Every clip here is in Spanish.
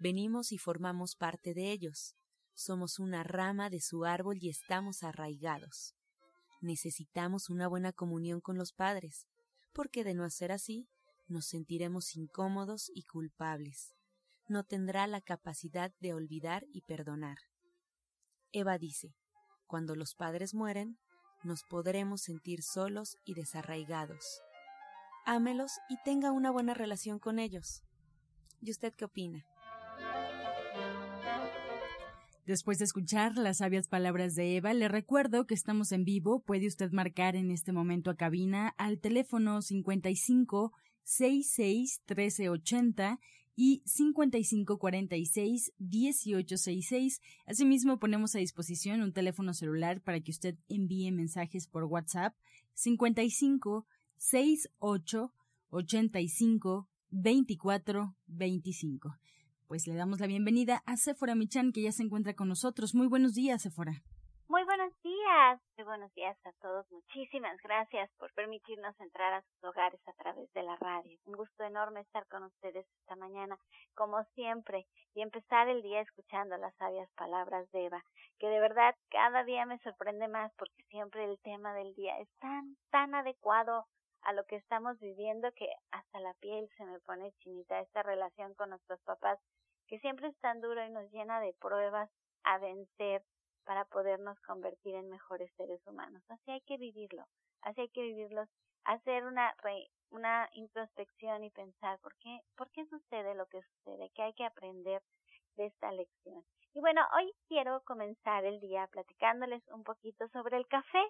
Venimos y formamos parte de ellos. Somos una rama de su árbol y estamos arraigados. Necesitamos una buena comunión con los padres, porque de no hacer así, nos sentiremos incómodos y culpables. No tendrá la capacidad de olvidar y perdonar. Eva dice, cuando los padres mueren, nos podremos sentir solos y desarraigados. Ámelos y tenga una buena relación con ellos. ¿Y usted qué opina? Después de escuchar las sabias palabras de Eva, le recuerdo que estamos en vivo. Puede usted marcar en este momento a cabina al teléfono 55 66 1380 y 5546 1866. Asimismo, ponemos a disposición un teléfono celular para que usted envíe mensajes por WhatsApp 55 68 85 24 25 pues le damos la bienvenida a Sephora Michan, que ya se encuentra con nosotros. Muy buenos días, Sephora. Muy buenos días. Muy buenos días a todos. Muchísimas gracias por permitirnos entrar a sus hogares a través de la radio. Un gusto enorme estar con ustedes esta mañana, como siempre, y empezar el día escuchando las sabias palabras de Eva, que de verdad cada día me sorprende más porque siempre el tema del día es tan, tan adecuado a lo que estamos viviendo que hasta la piel se me pone chinita esta relación con nuestros papás que siempre es tan duro y nos llena de pruebas a vencer para podernos convertir en mejores seres humanos. Así hay que vivirlo, así hay que vivirlo, hacer una una introspección y pensar por qué, por qué sucede lo que sucede, qué hay que aprender de esta lección. Y bueno, hoy quiero comenzar el día platicándoles un poquito sobre el café,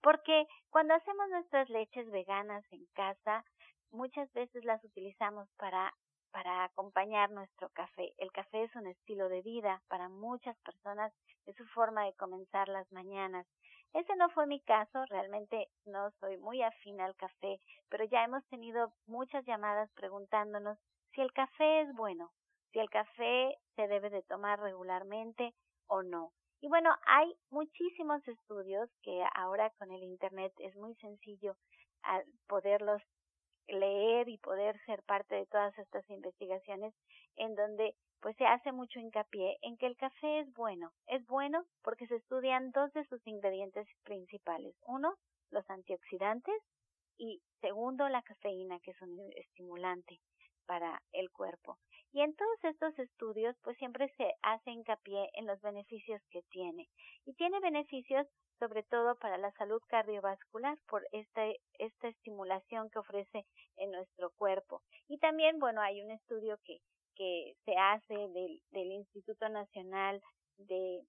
porque cuando hacemos nuestras leches veganas en casa, muchas veces las utilizamos para para acompañar nuestro café. El café es un estilo de vida para muchas personas, es su forma de comenzar las mañanas. Ese no fue mi caso, realmente no soy muy afín al café, pero ya hemos tenido muchas llamadas preguntándonos si el café es bueno, si el café se debe de tomar regularmente o no. Y bueno, hay muchísimos estudios que ahora con el Internet es muy sencillo poderlos leer y poder ser parte de todas estas investigaciones en donde pues se hace mucho hincapié en que el café es bueno. Es bueno porque se estudian dos de sus ingredientes principales. Uno, los antioxidantes y segundo, la cafeína, que es un estimulante para el cuerpo. Y en todos estos estudios, pues siempre se hace hincapié en los beneficios que tiene. Y tiene beneficios sobre todo para la salud cardiovascular por esta, esta estimulación que ofrece en nuestro cuerpo. Y también, bueno, hay un estudio que, que se hace del, del Instituto Nacional de,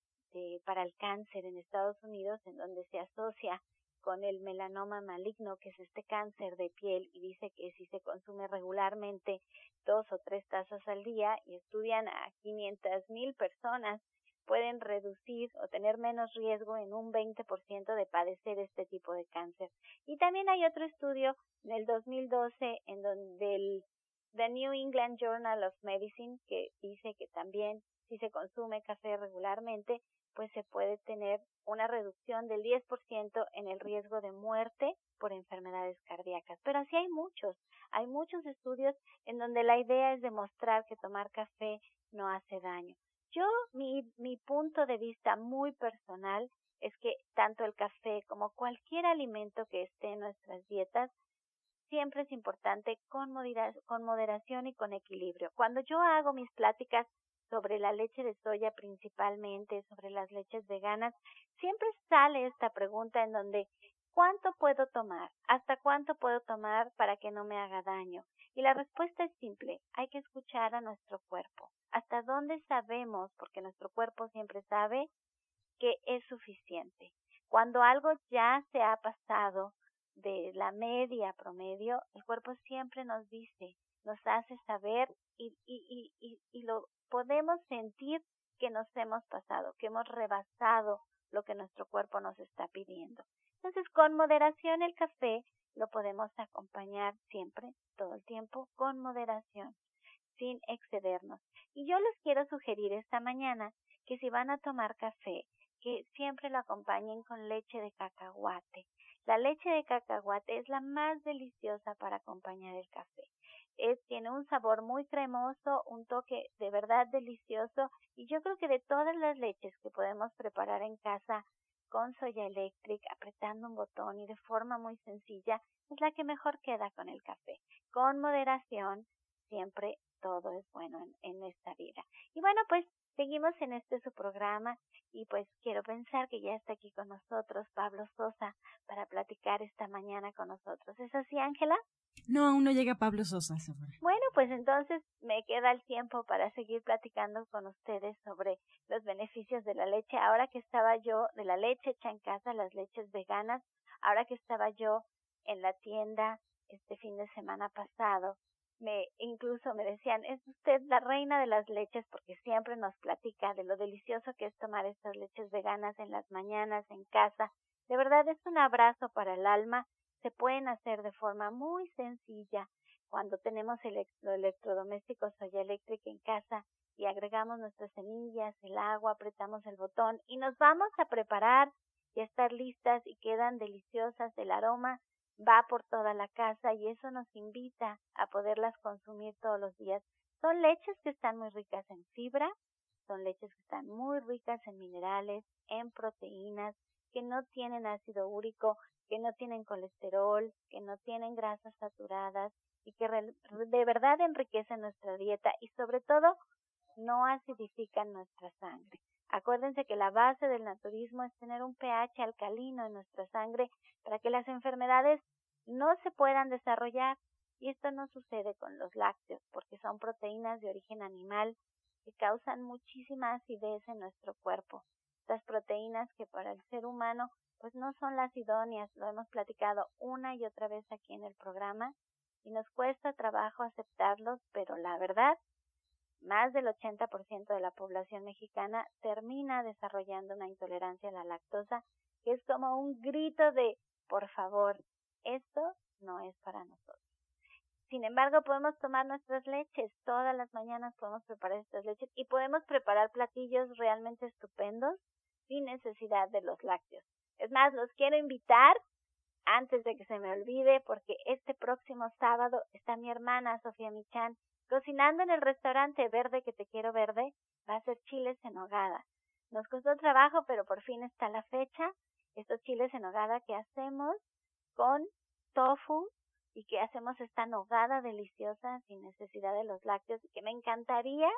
para el Cáncer en Estados Unidos, en donde se asocia con el melanoma maligno, que es este cáncer de piel, y dice que si se consume regularmente dos o tres tazas al día, y estudian a 500 mil personas pueden reducir o tener menos riesgo en un 20% de padecer este tipo de cáncer. Y también hay otro estudio del 2012 en donde el The New England Journal of Medicine que dice que también si se consume café regularmente, pues se puede tener una reducción del 10% en el riesgo de muerte por enfermedades cardíacas. Pero así hay muchos, hay muchos estudios en donde la idea es demostrar que tomar café no hace daño. Yo, mi, mi punto de vista muy personal es que tanto el café como cualquier alimento que esté en nuestras dietas, siempre es importante con, moderación y con equilibrio. Cuando yo hago mis pláticas sobre la leche de soya principalmente, sobre las leches veganas, siempre sale esta pregunta en donde ¿cuánto puedo tomar? ¿Hasta cuánto puedo tomar para que no me haga daño? Y la respuesta es simple, hay que escuchar a nuestro cuerpo. ¿Hasta dónde sabemos? Porque nuestro cuerpo siempre sabe que es suficiente. Cuando algo ya se ha pasado de la media promedio, el cuerpo siempre nos dice, nos hace saber y, y, y, y, lo podemos sentir que nos hemos pasado, que hemos rebasado lo que nuestro cuerpo nos está pidiendo. Entonces, con moderación el café lo podemos acompañar siempre, todo el tiempo, con moderación, sin excedernos. Y yo les quiero sugerir esta mañana que si van a tomar café, que siempre lo acompañen con leche de cacahuate. La leche de cacahuate es la más deliciosa para acompañar el café. Es, tiene un sabor muy cremoso, un toque de verdad delicioso y yo creo que de todas las leches que podemos preparar en casa con soya eléctrica, apretando un botón y de forma muy sencilla, es la que mejor queda con el café. Con moderación, siempre todo es bueno en, en esta vida. Y bueno, pues seguimos en este su programa y pues quiero pensar que ya está aquí con nosotros Pablo Sosa para platicar esta mañana con nosotros. ¿Es así, Ángela? No, aún no llega Pablo Sosa. Bueno, pues entonces me queda el tiempo para seguir platicando con ustedes sobre los beneficios de la leche. Ahora que estaba yo de la leche hecha en casa, las leches veganas, ahora que estaba yo en la tienda este fin de semana pasado, me incluso me decían, es usted la reina de las leches porque siempre nos platica de lo delicioso que es tomar estas leches veganas en las mañanas en casa. De verdad es un abrazo para el alma. Se pueden hacer de forma muy sencilla cuando tenemos el electrodoméstico soya eléctrica en casa y agregamos nuestras semillas, el agua, apretamos el botón y nos vamos a preparar y a estar listas y quedan deliciosas el aroma va por toda la casa y eso nos invita a poderlas consumir todos los días. Son leches que están muy ricas en fibra, son leches que están muy ricas en minerales, en proteínas, que no tienen ácido úrico, que no tienen colesterol, que no tienen grasas saturadas y que de verdad enriquecen nuestra dieta y sobre todo no acidifican nuestra sangre. Acuérdense que la base del naturismo es tener un pH alcalino en nuestra sangre para que las enfermedades no se puedan desarrollar. Y esto no sucede con los lácteos porque son proteínas de origen animal que causan muchísima acidez en nuestro cuerpo. Estas proteínas que para el ser humano pues no son las idóneas, lo hemos platicado una y otra vez aquí en el programa y nos cuesta trabajo aceptarlos, pero la verdad más del 80% de la población mexicana termina desarrollando una intolerancia a la lactosa, que es como un grito de, por favor, esto no es para nosotros. Sin embargo, podemos tomar nuestras leches, todas las mañanas podemos preparar estas leches y podemos preparar platillos realmente estupendos sin necesidad de los lácteos. Es más, los quiero invitar antes de que se me olvide porque este próximo sábado está mi hermana Sofía Michan Cocinando en el restaurante verde que te quiero verde, va a ser chiles en hogada. Nos costó trabajo, pero por fin está la fecha. Estos chiles en hogada que hacemos con tofu y que hacemos esta nogada deliciosa sin necesidad de los lácteos y que me encantaría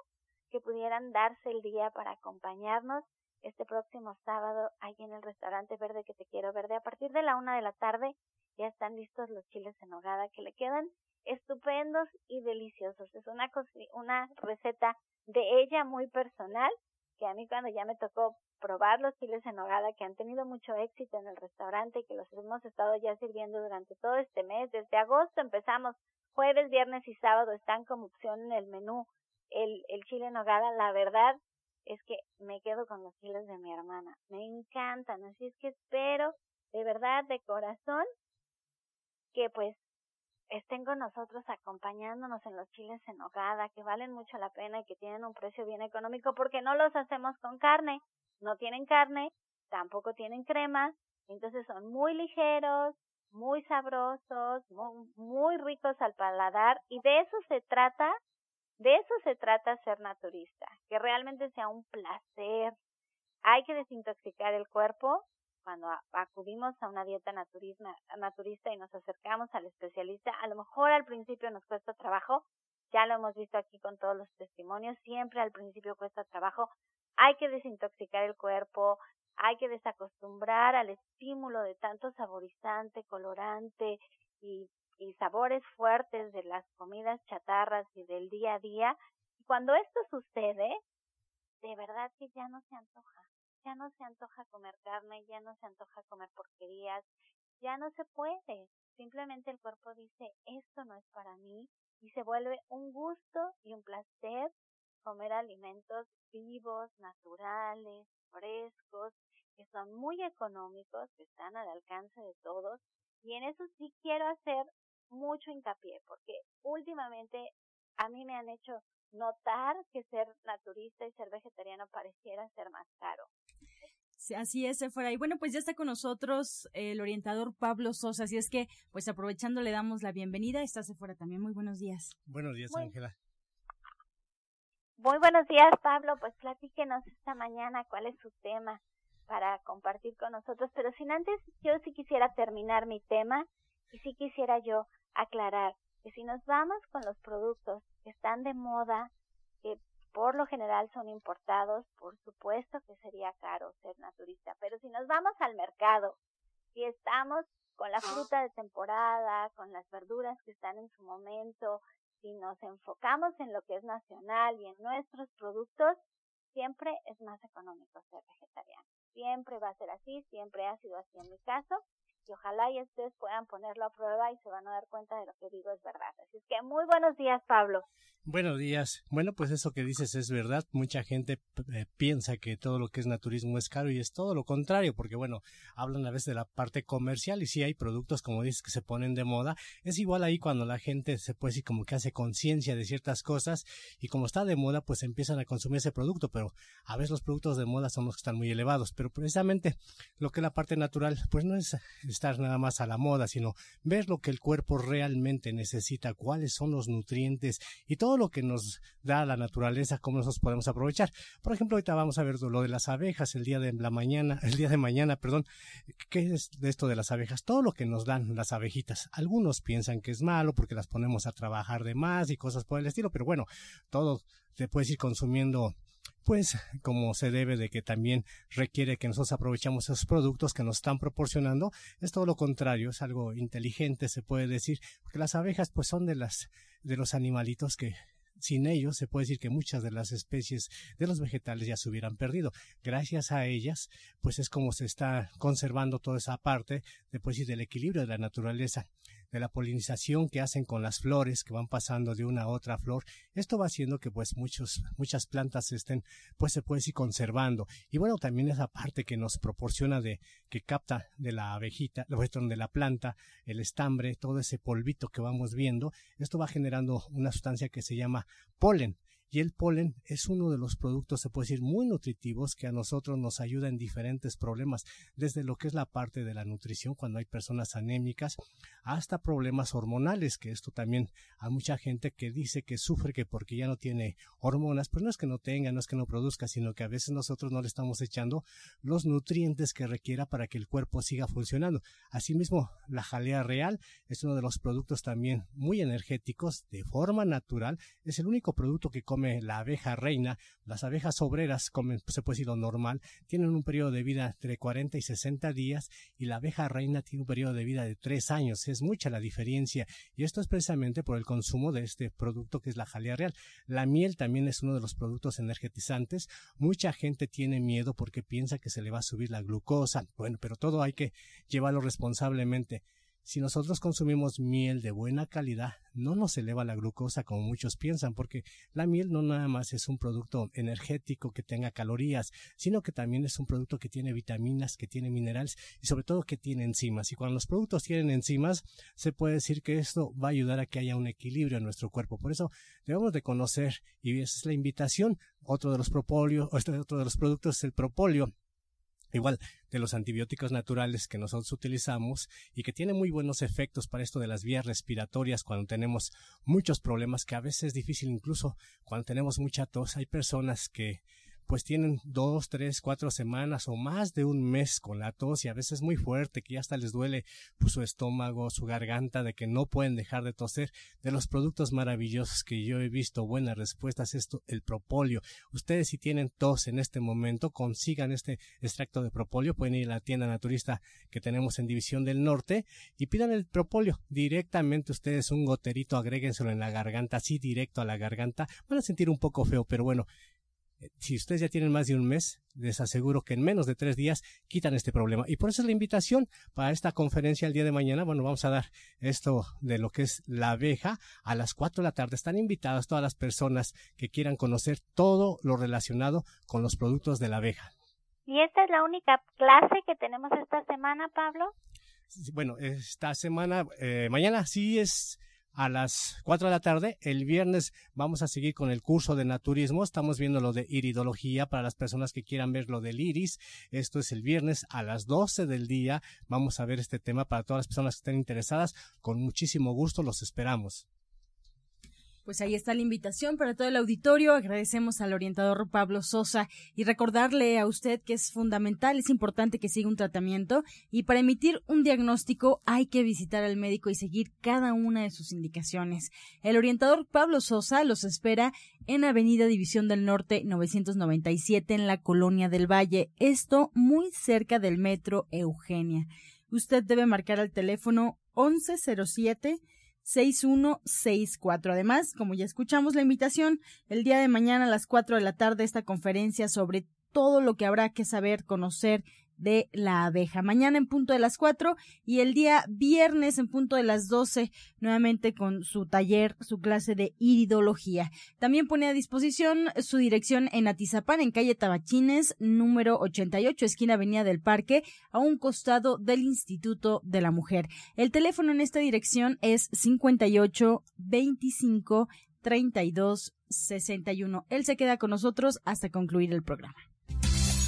que pudieran darse el día para acompañarnos este próximo sábado ahí en el restaurante verde que te quiero verde. A partir de la una de la tarde ya están listos los chiles en hogada que le quedan estupendos y deliciosos. Es una, una receta de ella muy personal, que a mí cuando ya me tocó probar los chiles en hogada que han tenido mucho éxito en el restaurante y que los hemos estado ya sirviendo durante todo este mes, desde agosto empezamos, jueves, viernes y sábado están como opción en el menú el, el chile en hogada, la verdad es que me quedo con los chiles de mi hermana, me encantan, así es que espero de verdad, de corazón, que pues estén con nosotros acompañándonos en los chiles en hogada, que valen mucho la pena y que tienen un precio bien económico porque no los hacemos con carne, no tienen carne, tampoco tienen crema, entonces son muy ligeros, muy sabrosos, muy, muy ricos al paladar y de eso se trata, de eso se trata ser naturista, que realmente sea un placer. Hay que desintoxicar el cuerpo, cuando acudimos a una dieta naturista y nos acercamos al especialista, a lo mejor al principio nos cuesta trabajo, ya lo hemos visto aquí con todos los testimonios, siempre al principio cuesta trabajo, hay que desintoxicar el cuerpo, hay que desacostumbrar al estímulo de tanto saborizante, colorante y, y sabores fuertes de las comidas chatarras y del día a día. Cuando esto sucede, de verdad que ya no se antoja, ya no se antoja comer carne, ya no se antoja comer porquerías, ya no se puede. Simplemente el cuerpo dice, esto no es para mí y se vuelve un gusto y un placer comer alimentos vivos, naturales, frescos, que son muy económicos, que están al alcance de todos. Y en eso sí quiero hacer mucho hincapié, porque últimamente a mí me han hecho notar que ser naturista y ser vegetariano pareciera ser más caro. así es, fuera. Y bueno, pues ya está con nosotros el orientador Pablo Sosa. Así es que, pues aprovechando, le damos la bienvenida. Está fuera también. Muy buenos días. Buenos días, Ángela. Muy buenos días, Pablo. Pues platíquenos esta mañana cuál es su tema para compartir con nosotros. Pero sin antes, yo sí quisiera terminar mi tema y sí quisiera yo aclarar que si nos vamos con los productos que están de moda, que por lo general son importados, por supuesto que sería caro ser naturista. Pero si nos vamos al mercado, si estamos con la fruta de temporada, con las verduras que están en su momento, si nos enfocamos en lo que es nacional y en nuestros productos, siempre es más económico ser vegetariano. Siempre va a ser así, siempre ha sido así en mi caso y ojalá y ustedes puedan ponerlo a prueba y se van a dar cuenta de lo que digo es verdad. Así es que muy buenos días, Pablo. Buenos días. Bueno, pues eso que dices es verdad. Mucha gente eh, piensa que todo lo que es naturismo es caro y es todo lo contrario, porque bueno, hablan a veces de la parte comercial y sí hay productos, como dices, que se ponen de moda. Es igual ahí cuando la gente se puede decir como que hace conciencia de ciertas cosas y como está de moda, pues empiezan a consumir ese producto, pero a veces los productos de moda son los que están muy elevados. Pero precisamente lo que es la parte natural, pues no es estar nada más a la moda, sino ver lo que el cuerpo realmente necesita, cuáles son los nutrientes y todo lo que nos da la naturaleza, cómo nosotros podemos aprovechar. Por ejemplo, ahorita vamos a ver lo de las abejas el día de la mañana, el día de mañana, perdón. ¿Qué es de esto de las abejas? Todo lo que nos dan las abejitas. Algunos piensan que es malo porque las ponemos a trabajar de más y cosas por el estilo, pero bueno, todo se puede ir consumiendo pues como se debe de que también requiere que nosotros aprovechamos esos productos que nos están proporcionando, es todo lo contrario, es algo inteligente se puede decir, porque las abejas pues son de las de los animalitos que sin ellos se puede decir que muchas de las especies de los vegetales ya se hubieran perdido. Gracias a ellas, pues es como se está conservando toda esa parte, después del equilibrio de la naturaleza de la polinización que hacen con las flores que van pasando de una a otra flor. Esto va haciendo que pues muchos, muchas plantas estén, pues se puede ir conservando. Y bueno, también esa parte que nos proporciona de, que capta de la abejita, de la planta, el estambre, todo ese polvito que vamos viendo, esto va generando una sustancia que se llama polen y el polen es uno de los productos, se puede decir, muy nutritivos que a nosotros nos ayuda en diferentes problemas, desde lo que es la parte de la nutrición cuando hay personas anémicas, hasta problemas hormonales, que esto también hay mucha gente que dice que sufre que porque ya no tiene hormonas, pues no es que no tenga, no es que no produzca, sino que a veces nosotros no le estamos echando los nutrientes que requiera para que el cuerpo siga funcionando. Asimismo, la jalea real es uno de los productos también muy energéticos de forma natural, es el único producto que come la abeja reina, las abejas obreras comen, se puede decir lo normal, tienen un periodo de vida entre 40 y 60 días y la abeja reina tiene un periodo de vida de 3 años. Es mucha la diferencia y esto es precisamente por el consumo de este producto que es la jalea real. La miel también es uno de los productos energetizantes. Mucha gente tiene miedo porque piensa que se le va a subir la glucosa. Bueno, pero todo hay que llevarlo responsablemente. Si nosotros consumimos miel de buena calidad, no nos eleva la glucosa como muchos piensan, porque la miel no nada más es un producto energético que tenga calorías, sino que también es un producto que tiene vitaminas, que tiene minerales y sobre todo que tiene enzimas. Y cuando los productos tienen enzimas, se puede decir que esto va a ayudar a que haya un equilibrio en nuestro cuerpo. Por eso debemos de conocer, y esa es la invitación, otro de los propolios, otro de los productos es el propóleo igual de los antibióticos naturales que nosotros utilizamos y que tiene muy buenos efectos para esto de las vías respiratorias cuando tenemos muchos problemas que a veces es difícil incluso cuando tenemos mucha tos. Hay personas que pues tienen dos, tres, cuatro semanas o más de un mes con la tos y a veces muy fuerte, que ya hasta les duele pues, su estómago, su garganta, de que no pueden dejar de toser, de los productos maravillosos que yo he visto buenas respuestas, esto, el propóleo. Ustedes si tienen tos en este momento, consigan este extracto de propóleo, pueden ir a la tienda naturista que tenemos en División del Norte y pidan el propóleo directamente ustedes un goterito, agréguenselo en la garganta, así directo a la garganta, van a sentir un poco feo, pero bueno, si ustedes ya tienen más de un mes, les aseguro que en menos de tres días quitan este problema. Y por eso es la invitación para esta conferencia el día de mañana. Bueno, vamos a dar esto de lo que es la abeja a las cuatro de la tarde. Están invitadas todas las personas que quieran conocer todo lo relacionado con los productos de la abeja. ¿Y esta es la única clase que tenemos esta semana, Pablo? Bueno, esta semana, eh, mañana sí es a las 4 de la tarde. El viernes vamos a seguir con el curso de naturismo. Estamos viendo lo de iridología para las personas que quieran ver lo del iris. Esto es el viernes a las 12 del día. Vamos a ver este tema para todas las personas que estén interesadas. Con muchísimo gusto los esperamos. Pues ahí está la invitación para todo el auditorio. Agradecemos al orientador Pablo Sosa y recordarle a usted que es fundamental, es importante que siga un tratamiento y para emitir un diagnóstico hay que visitar al médico y seguir cada una de sus indicaciones. El orientador Pablo Sosa los espera en Avenida División del Norte 997 en la Colonia del Valle, esto muy cerca del metro Eugenia. Usted debe marcar al teléfono 1107 6164. Además, como ya escuchamos la invitación, el día de mañana a las 4 de la tarde esta conferencia sobre todo lo que habrá que saber, conocer de la abeja. Mañana en punto de las 4 y el día viernes en punto de las 12 nuevamente con su taller, su clase de iridología. También pone a disposición su dirección en Atizapán, en calle Tabachines, número 88, esquina Avenida del Parque, a un costado del Instituto de la Mujer. El teléfono en esta dirección es 58 25 32 61. Él se queda con nosotros hasta concluir el programa.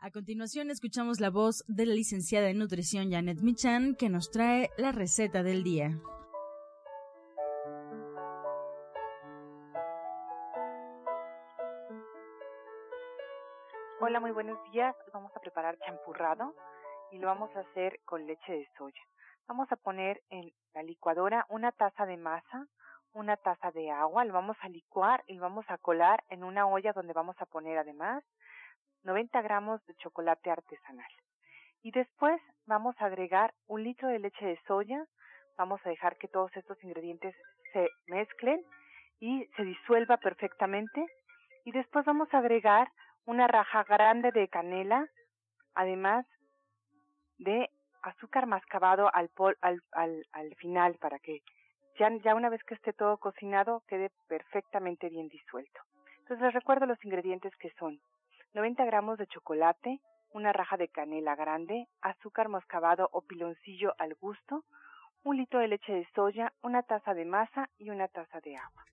A continuación escuchamos la voz de la licenciada en nutrición Janet Michan que nos trae la receta del día. Hola, muy buenos días. Vamos a preparar champurrado y lo vamos a hacer con leche de soya. Vamos a poner en la licuadora una taza de masa, una taza de agua, lo vamos a licuar y lo vamos a colar en una olla donde vamos a poner además 90 gramos de chocolate artesanal. Y después vamos a agregar un litro de leche de soya, vamos a dejar que todos estos ingredientes se mezclen y se disuelva perfectamente. Y después vamos a agregar una raja grande de canela, además de azúcar mascabado al, al final para que ya, ya una vez que esté todo cocinado quede perfectamente bien disuelto. Entonces les recuerdo los ingredientes que son 90 gramos de chocolate, una raja de canela grande, azúcar mascabado o piloncillo al gusto, un litro de leche de soya, una taza de masa y una taza de agua.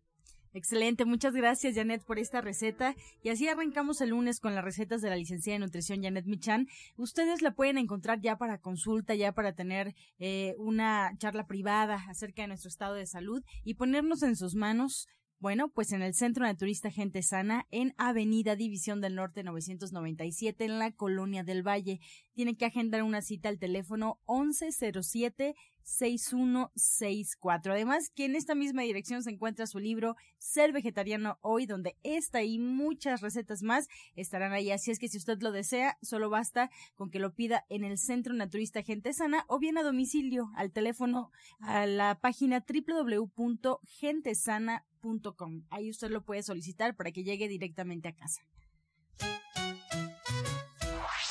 Excelente, muchas gracias Janet por esta receta. Y así arrancamos el lunes con las recetas de la licenciada de nutrición Janet Michan. Ustedes la pueden encontrar ya para consulta, ya para tener eh, una charla privada acerca de nuestro estado de salud y ponernos en sus manos bueno, pues en el Centro Naturista Gente Sana, en Avenida División del Norte 997, en la Colonia del Valle. Tiene que agendar una cita al teléfono 1107 6164. Además, que en esta misma dirección se encuentra su libro Ser Vegetariano Hoy, donde esta y muchas recetas más estarán ahí. Así es que si usted lo desea, solo basta con que lo pida en el Centro Naturista Gente Sana o bien a domicilio al teléfono a la página www.gentesana.com. Ahí usted lo puede solicitar para que llegue directamente a casa.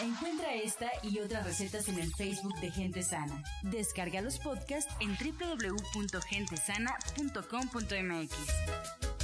Encuentra esta y otras recetas en el Facebook de Gente Sana. Descarga los podcasts en www.gentesana.com.mx.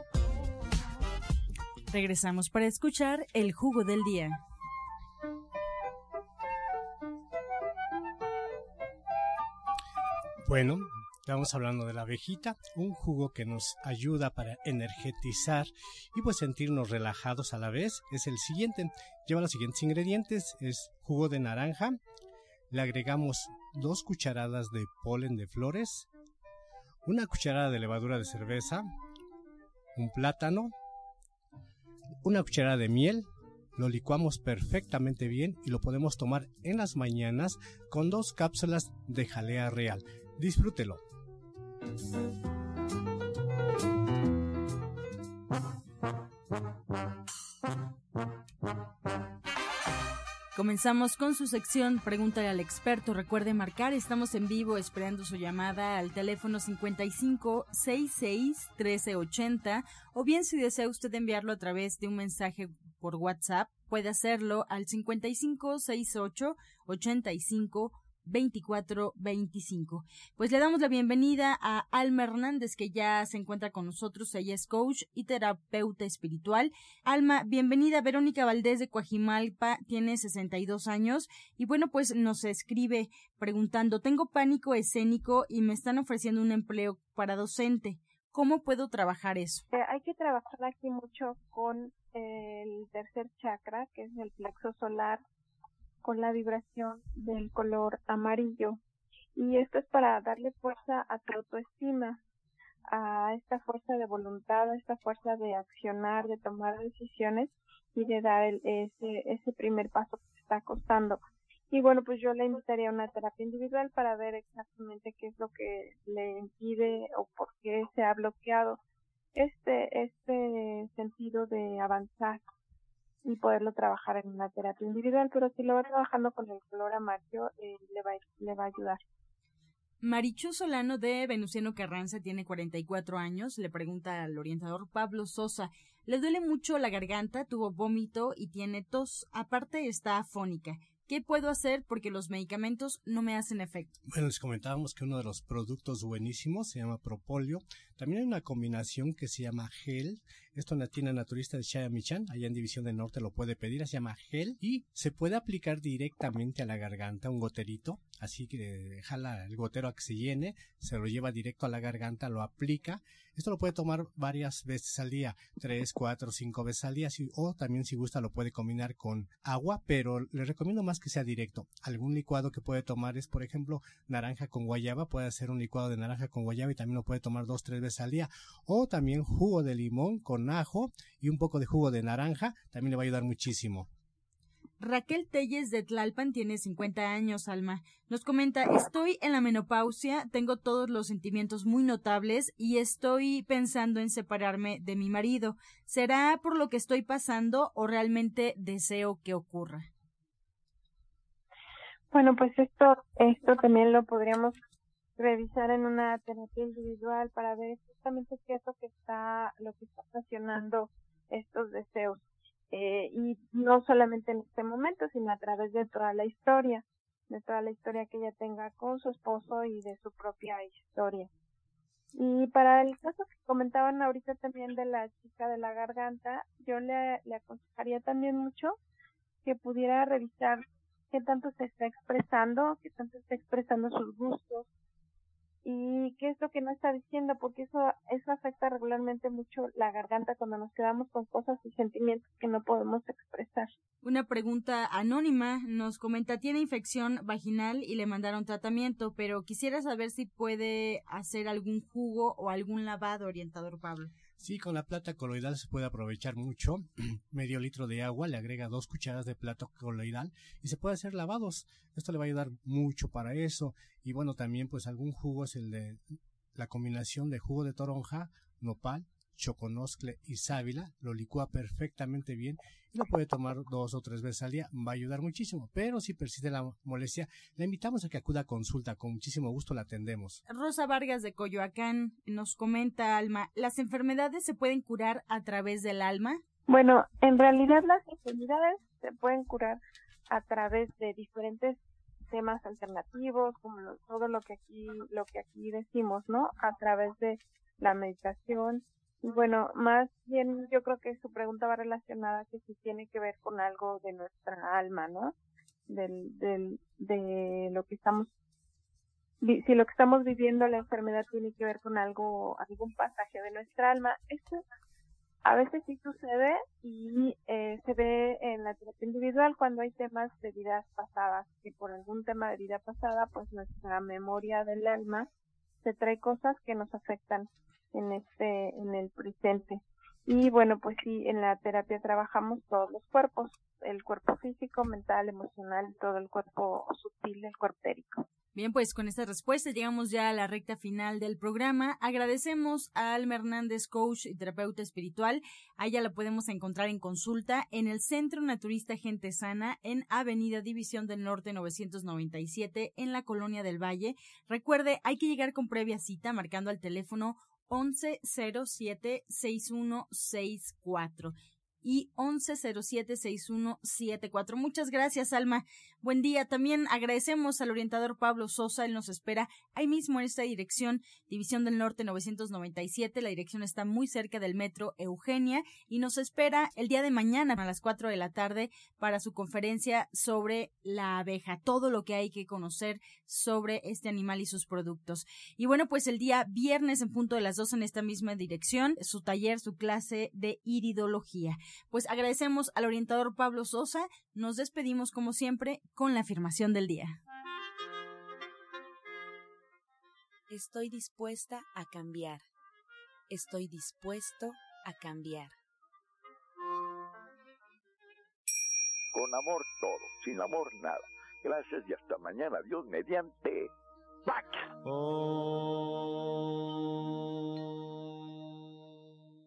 Regresamos para escuchar el jugo del día. Bueno, estamos hablando de la abejita, un jugo que nos ayuda para energetizar y pues sentirnos relajados a la vez. Es el siguiente, lleva los siguientes ingredientes, es jugo de naranja, le agregamos dos cucharadas de polen de flores, una cucharada de levadura de cerveza, un plátano, una cucharada de miel, lo licuamos perfectamente bien y lo podemos tomar en las mañanas con dos cápsulas de jalea real. Disfrútelo. Comenzamos con su sección Pregúntale al experto. Recuerde marcar, estamos en vivo esperando su llamada al teléfono 55 66 1380 o bien si desea usted enviarlo a través de un mensaje por WhatsApp, puede hacerlo al 55 68 85 2425. Pues le damos la bienvenida a Alma Hernández, que ya se encuentra con nosotros. Ella es coach y terapeuta espiritual. Alma, bienvenida. Verónica Valdés de Coajimalpa tiene 62 años y bueno, pues nos escribe preguntando, tengo pánico escénico y me están ofreciendo un empleo para docente. ¿Cómo puedo trabajar eso? Eh, hay que trabajar aquí mucho con el tercer chakra, que es el plexo solar, con la vibración del color amarillo. Y esto es para darle fuerza a tu autoestima, a esta fuerza de voluntad, a esta fuerza de accionar, de tomar decisiones y de dar el, ese, ese primer paso que te está costando. Y bueno, pues yo le invitaría a una terapia individual para ver exactamente qué es lo que le impide o por qué se ha bloqueado este, este sentido de avanzar y poderlo trabajar en una terapia individual, pero si lo va trabajando con el color amarillo, eh, le, va, le va a ayudar. Marichu Solano de Venustiano Carranza tiene 44 años. Le pregunta al orientador Pablo Sosa. Le duele mucho la garganta, tuvo vómito y tiene tos. Aparte está afónica. ¿Qué puedo hacer porque los medicamentos no me hacen efecto? Bueno, les comentábamos que uno de los productos buenísimos se llama Propolio. También hay una combinación que se llama Gel. Esto en la tienda naturista de Shaya Michan, allá en División del Norte lo puede pedir, se llama Gel y se puede aplicar directamente a la garganta, un goterito, así que jala el gotero a que se llene, se lo lleva directo a la garganta, lo aplica. Esto lo puede tomar varias veces al día, tres, cuatro, cinco veces al día, o también si gusta lo puede combinar con agua, pero le recomiendo más que sea directo. Algún licuado que puede tomar es, por ejemplo, naranja con guayaba, puede hacer un licuado de naranja con guayaba y también lo puede tomar dos, tres veces al día. O también jugo de limón con ajo y un poco de jugo de naranja, también le va a ayudar muchísimo. Raquel Telles de Tlalpan tiene 50 años, Alma. Nos comenta, estoy en la menopausia, tengo todos los sentimientos muy notables y estoy pensando en separarme de mi marido. ¿Será por lo que estoy pasando o realmente deseo que ocurra? Bueno, pues esto, esto también lo podríamos revisar en una terapia individual para ver exactamente qué es lo que está, lo que está ocasionando estos deseos. Eh, y no solamente en este momento, sino a través de toda la historia, de toda la historia que ella tenga con su esposo y de su propia historia. Y para el caso que comentaban ahorita también de la chica de la garganta, yo le, le aconsejaría también mucho que pudiera revisar qué tanto se está expresando, qué tanto está expresando sus gustos y qué es lo que no está diciendo, porque eso, eso afecta regularmente mucho la garganta cuando nos quedamos con cosas y sentimientos que no podemos expresar. Una pregunta anónima nos comenta, tiene infección vaginal y le mandaron tratamiento, pero quisiera saber si puede hacer algún jugo o algún lavado, orientador Pablo. Sí, con la plata coloidal se puede aprovechar mucho. Medio litro de agua, le agrega dos cucharadas de plata coloidal y se puede hacer lavados. Esto le va a ayudar mucho para eso. Y bueno, también pues algún jugo es el de la combinación de jugo de toronja, nopal, choconoscle y sábila, lo licúa perfectamente bien y lo puede tomar dos o tres veces al día, va a ayudar muchísimo. Pero si persiste la molestia, le invitamos a que acuda a consulta, con muchísimo gusto la atendemos. Rosa Vargas de Coyoacán nos comenta, Alma, ¿las enfermedades se pueden curar a través del alma? Bueno, en realidad las enfermedades se pueden curar a través de diferentes temas alternativos, como todo lo que aquí lo que aquí decimos, ¿no? A través de la meditación, bueno, más bien yo creo que su pregunta va relacionada que si tiene que ver con algo de nuestra alma, ¿no? Del, del, de lo que estamos, si lo que estamos viviendo, la enfermedad tiene que ver con algo, algún pasaje de nuestra alma. Esto a veces sí sucede y eh, se ve en la terapia individual cuando hay temas de vidas pasadas, que por algún tema de vida pasada, pues nuestra memoria del alma se trae cosas que nos afectan en este, en el presente. Y bueno, pues sí, en la terapia trabajamos todos los cuerpos, el cuerpo físico, mental, emocional, todo el cuerpo sutil, el cuerpo etérico. Bien, pues con esta respuesta llegamos ya a la recta final del programa. Agradecemos a Alma Hernández, coach y terapeuta espiritual. A ella la podemos encontrar en consulta en el Centro Naturista Gente Sana en Avenida División del Norte 997 en la Colonia del Valle. Recuerde, hay que llegar con previa cita marcando al teléfono 1107-6164 y 1107-6174. Muchas gracias, Alma. Buen día. También agradecemos al orientador Pablo Sosa. Él nos espera ahí mismo en esta dirección, División del Norte 997. La dirección está muy cerca del metro Eugenia y nos espera el día de mañana a las 4 de la tarde para su conferencia sobre la abeja, todo lo que hay que conocer sobre este animal y sus productos. Y bueno, pues el día viernes en punto de las 2 en esta misma dirección, su taller, su clase de iridología. Pues agradecemos al orientador Pablo Sosa. Nos despedimos como siempre con la afirmación del día. Estoy dispuesta a cambiar. Estoy dispuesto a cambiar. Con amor todo, sin amor nada. Gracias y hasta mañana. Dios mediante. ¡Pax! Oh.